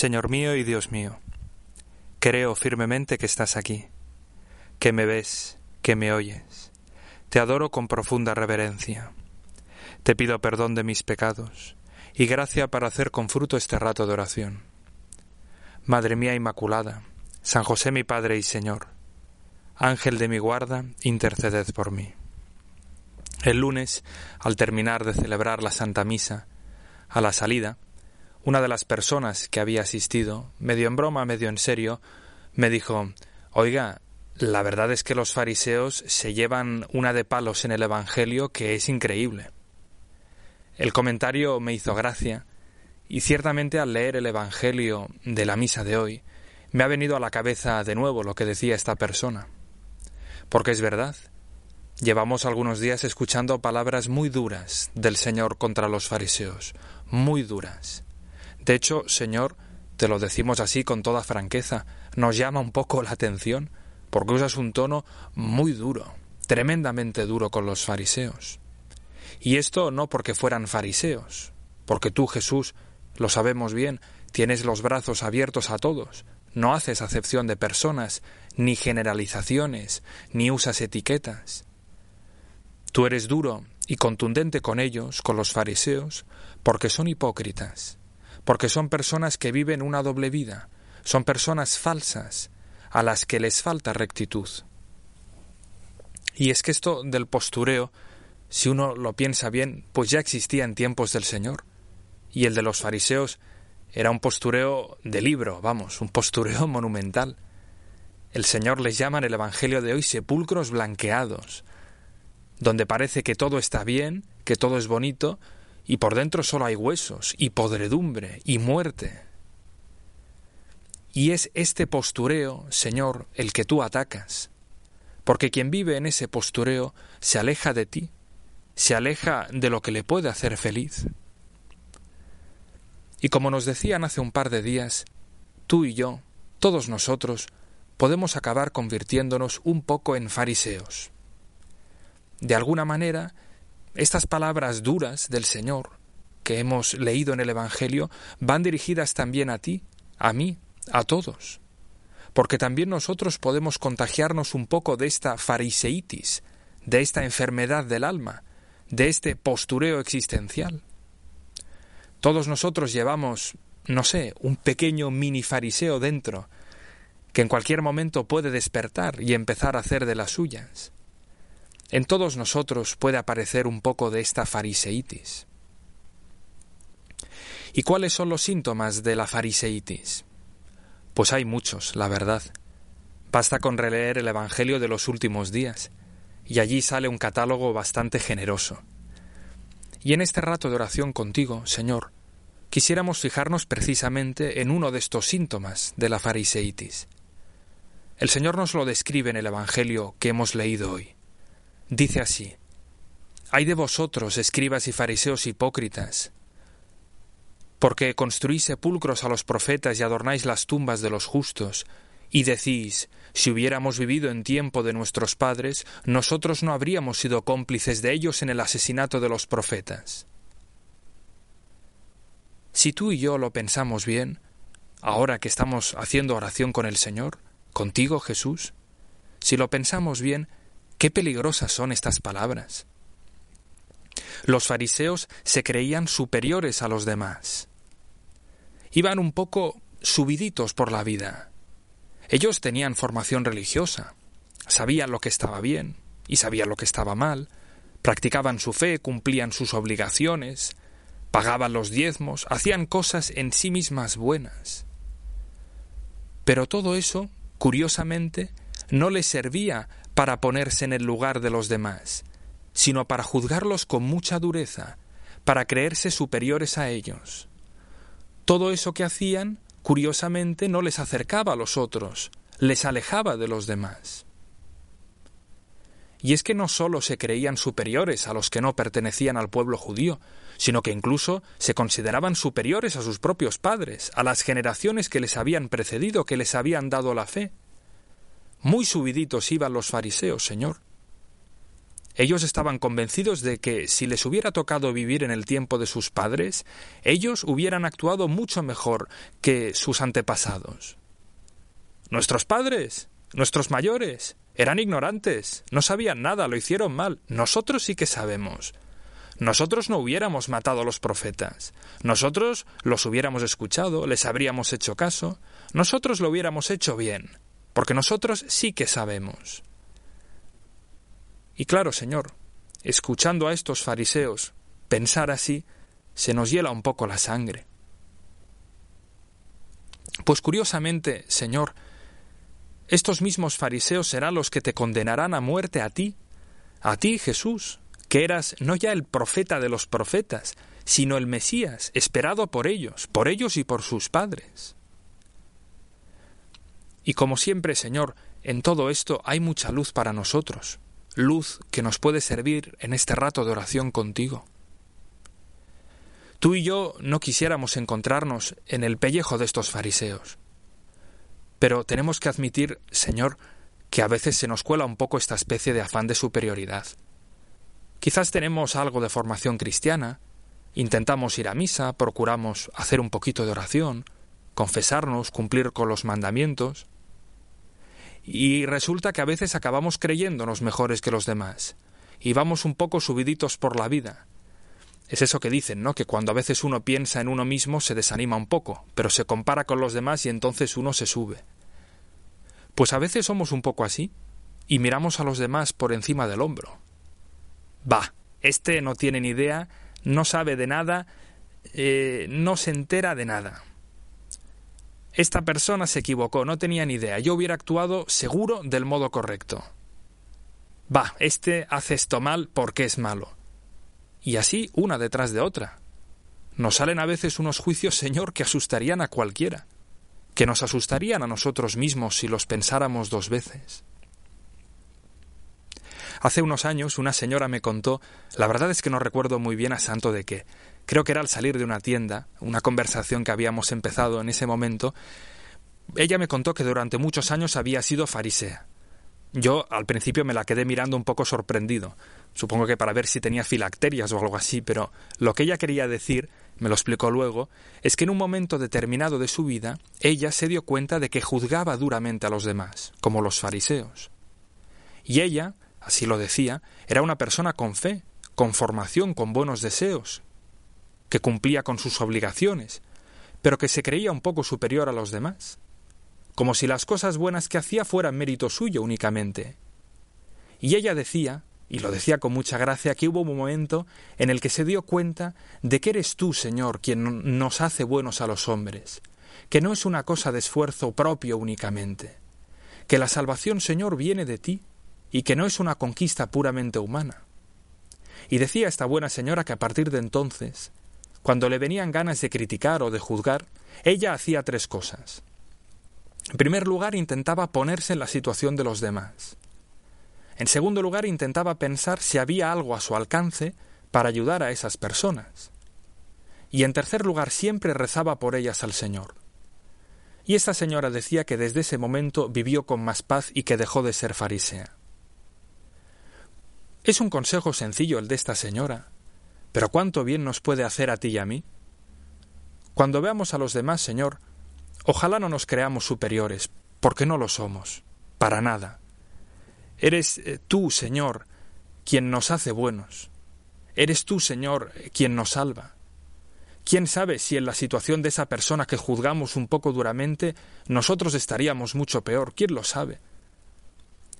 Señor mío y Dios mío, creo firmemente que estás aquí, que me ves, que me oyes. Te adoro con profunda reverencia. Te pido perdón de mis pecados y gracia para hacer con fruto este rato de oración. Madre mía Inmaculada, San José mi Padre y Señor, Ángel de mi guarda, interceded por mí. El lunes, al terminar de celebrar la Santa Misa, a la salida, una de las personas que había asistido, medio en broma, medio en serio, me dijo Oiga, la verdad es que los fariseos se llevan una de palos en el Evangelio que es increíble. El comentario me hizo gracia, y ciertamente al leer el Evangelio de la misa de hoy, me ha venido a la cabeza de nuevo lo que decía esta persona. Porque es verdad, llevamos algunos días escuchando palabras muy duras del Señor contra los fariseos, muy duras. De hecho, Señor, te lo decimos así con toda franqueza, nos llama un poco la atención, porque usas un tono muy duro, tremendamente duro con los fariseos. Y esto no porque fueran fariseos, porque tú, Jesús, lo sabemos bien, tienes los brazos abiertos a todos, no haces acepción de personas, ni generalizaciones, ni usas etiquetas. Tú eres duro y contundente con ellos, con los fariseos, porque son hipócritas porque son personas que viven una doble vida, son personas falsas, a las que les falta rectitud. Y es que esto del postureo, si uno lo piensa bien, pues ya existía en tiempos del Señor. Y el de los fariseos era un postureo de libro, vamos, un postureo monumental. El Señor les llama en el Evangelio de hoy sepulcros blanqueados, donde parece que todo está bien, que todo es bonito, y por dentro solo hay huesos y podredumbre y muerte. Y es este postureo, Señor, el que tú atacas, porque quien vive en ese postureo se aleja de ti, se aleja de lo que le puede hacer feliz. Y como nos decían hace un par de días, tú y yo, todos nosotros, podemos acabar convirtiéndonos un poco en fariseos. De alguna manera, estas palabras duras del Señor que hemos leído en el Evangelio van dirigidas también a ti, a mí, a todos. Porque también nosotros podemos contagiarnos un poco de esta fariseitis, de esta enfermedad del alma, de este postureo existencial. Todos nosotros llevamos, no sé, un pequeño mini fariseo dentro, que en cualquier momento puede despertar y empezar a hacer de las suyas. En todos nosotros puede aparecer un poco de esta fariseitis. ¿Y cuáles son los síntomas de la fariseitis? Pues hay muchos, la verdad. Basta con releer el Evangelio de los últimos días, y allí sale un catálogo bastante generoso. Y en este rato de oración contigo, Señor, quisiéramos fijarnos precisamente en uno de estos síntomas de la fariseitis. El Señor nos lo describe en el Evangelio que hemos leído hoy. Dice así, Hay de vosotros, escribas y fariseos hipócritas, porque construís sepulcros a los profetas y adornáis las tumbas de los justos, y decís, si hubiéramos vivido en tiempo de nuestros padres, nosotros no habríamos sido cómplices de ellos en el asesinato de los profetas. Si tú y yo lo pensamos bien, ahora que estamos haciendo oración con el Señor, contigo Jesús, si lo pensamos bien, Qué peligrosas son estas palabras. Los fariseos se creían superiores a los demás. Iban un poco subiditos por la vida. Ellos tenían formación religiosa, sabían lo que estaba bien y sabían lo que estaba mal, practicaban su fe, cumplían sus obligaciones, pagaban los diezmos, hacían cosas en sí mismas buenas. Pero todo eso, curiosamente, no les servía para ponerse en el lugar de los demás, sino para juzgarlos con mucha dureza, para creerse superiores a ellos. Todo eso que hacían, curiosamente, no les acercaba a los otros, les alejaba de los demás. Y es que no sólo se creían superiores a los que no pertenecían al pueblo judío, sino que incluso se consideraban superiores a sus propios padres, a las generaciones que les habían precedido, que les habían dado la fe. Muy subiditos iban los fariseos, Señor. Ellos estaban convencidos de que si les hubiera tocado vivir en el tiempo de sus padres, ellos hubieran actuado mucho mejor que sus antepasados. Nuestros padres, nuestros mayores, eran ignorantes, no sabían nada, lo hicieron mal. Nosotros sí que sabemos. Nosotros no hubiéramos matado a los profetas. Nosotros los hubiéramos escuchado, les habríamos hecho caso. Nosotros lo hubiéramos hecho bien, porque nosotros sí que sabemos. Y claro, Señor, escuchando a estos fariseos pensar así, se nos hiela un poco la sangre. Pues curiosamente, Señor, estos mismos fariseos serán los que te condenarán a muerte a ti, a ti, Jesús, que eras no ya el profeta de los profetas, sino el Mesías, esperado por ellos, por ellos y por sus padres. Y como siempre, Señor, en todo esto hay mucha luz para nosotros luz que nos puede servir en este rato de oración contigo. Tú y yo no quisiéramos encontrarnos en el pellejo de estos fariseos. Pero tenemos que admitir, Señor, que a veces se nos cuela un poco esta especie de afán de superioridad. Quizás tenemos algo de formación cristiana, intentamos ir a misa, procuramos hacer un poquito de oración, confesarnos, cumplir con los mandamientos, y resulta que a veces acabamos creyéndonos mejores que los demás, y vamos un poco subiditos por la vida. Es eso que dicen, ¿no? Que cuando a veces uno piensa en uno mismo se desanima un poco, pero se compara con los demás y entonces uno se sube. Pues a veces somos un poco así, y miramos a los demás por encima del hombro. Bah, este no tiene ni idea, no sabe de nada, eh, no se entera de nada. Esta persona se equivocó, no tenía ni idea. Yo hubiera actuado seguro del modo correcto. Va, este hace esto mal porque es malo. Y así una detrás de otra. Nos salen a veces unos juicios, Señor, que asustarían a cualquiera, que nos asustarían a nosotros mismos si los pensáramos dos veces. Hace unos años una señora me contó, la verdad es que no recuerdo muy bien a santo de qué, creo que era al salir de una tienda, una conversación que habíamos empezado en ese momento, ella me contó que durante muchos años había sido farisea. Yo al principio me la quedé mirando un poco sorprendido, supongo que para ver si tenía filacterias o algo así, pero lo que ella quería decir, me lo explicó luego, es que en un momento determinado de su vida ella se dio cuenta de que juzgaba duramente a los demás, como los fariseos. Y ella, así lo decía, era una persona con fe, con formación, con buenos deseos, que cumplía con sus obligaciones, pero que se creía un poco superior a los demás, como si las cosas buenas que hacía fueran mérito suyo únicamente. Y ella decía, y lo decía con mucha gracia, que hubo un momento en el que se dio cuenta de que eres tú, Señor, quien nos hace buenos a los hombres, que no es una cosa de esfuerzo propio únicamente, que la salvación, Señor, viene de ti, y que no es una conquista puramente humana. Y decía esta buena señora que a partir de entonces, cuando le venían ganas de criticar o de juzgar, ella hacía tres cosas. En primer lugar, intentaba ponerse en la situación de los demás. En segundo lugar, intentaba pensar si había algo a su alcance para ayudar a esas personas. Y en tercer lugar, siempre rezaba por ellas al Señor. Y esta señora decía que desde ese momento vivió con más paz y que dejó de ser farisea. Es un consejo sencillo el de esta señora, pero cuánto bien nos puede hacer a ti y a mí. Cuando veamos a los demás, Señor, ojalá no nos creamos superiores, porque no lo somos, para nada. Eres eh, tú, Señor, quien nos hace buenos. Eres tú, Señor, quien nos salva. ¿Quién sabe si en la situación de esa persona que juzgamos un poco duramente nosotros estaríamos mucho peor? ¿Quién lo sabe?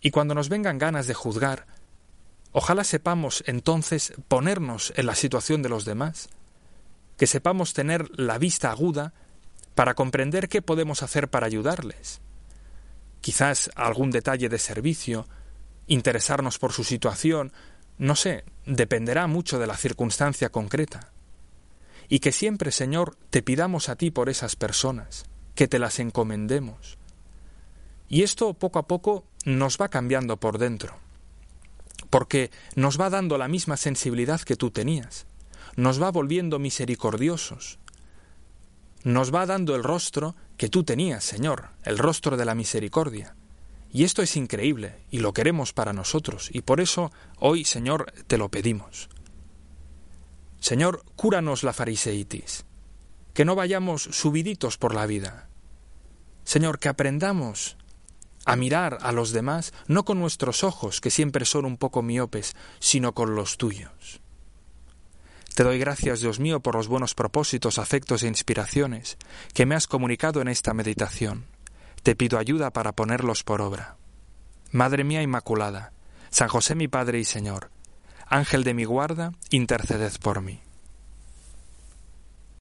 Y cuando nos vengan ganas de juzgar, Ojalá sepamos entonces ponernos en la situación de los demás, que sepamos tener la vista aguda para comprender qué podemos hacer para ayudarles. Quizás algún detalle de servicio, interesarnos por su situación, no sé, dependerá mucho de la circunstancia concreta. Y que siempre, Señor, te pidamos a ti por esas personas, que te las encomendemos. Y esto poco a poco nos va cambiando por dentro porque nos va dando la misma sensibilidad que tú tenías, nos va volviendo misericordiosos, nos va dando el rostro que tú tenías, Señor, el rostro de la misericordia, Y esto es increíble, y lo queremos para nosotros, y por eso hoy, Señor, te lo pedimos. Señor, cúranos la fariseitis, que no vayamos subiditos por la vida. Señor, que aprendamos a mirar a los demás no con nuestros ojos, que siempre son un poco miopes, sino con los tuyos. Te doy gracias, Dios mío, por los buenos propósitos, afectos e inspiraciones que me has comunicado en esta meditación. Te pido ayuda para ponerlos por obra. Madre mía Inmaculada, San José mi Padre y Señor, Ángel de mi guarda, interceded por mí.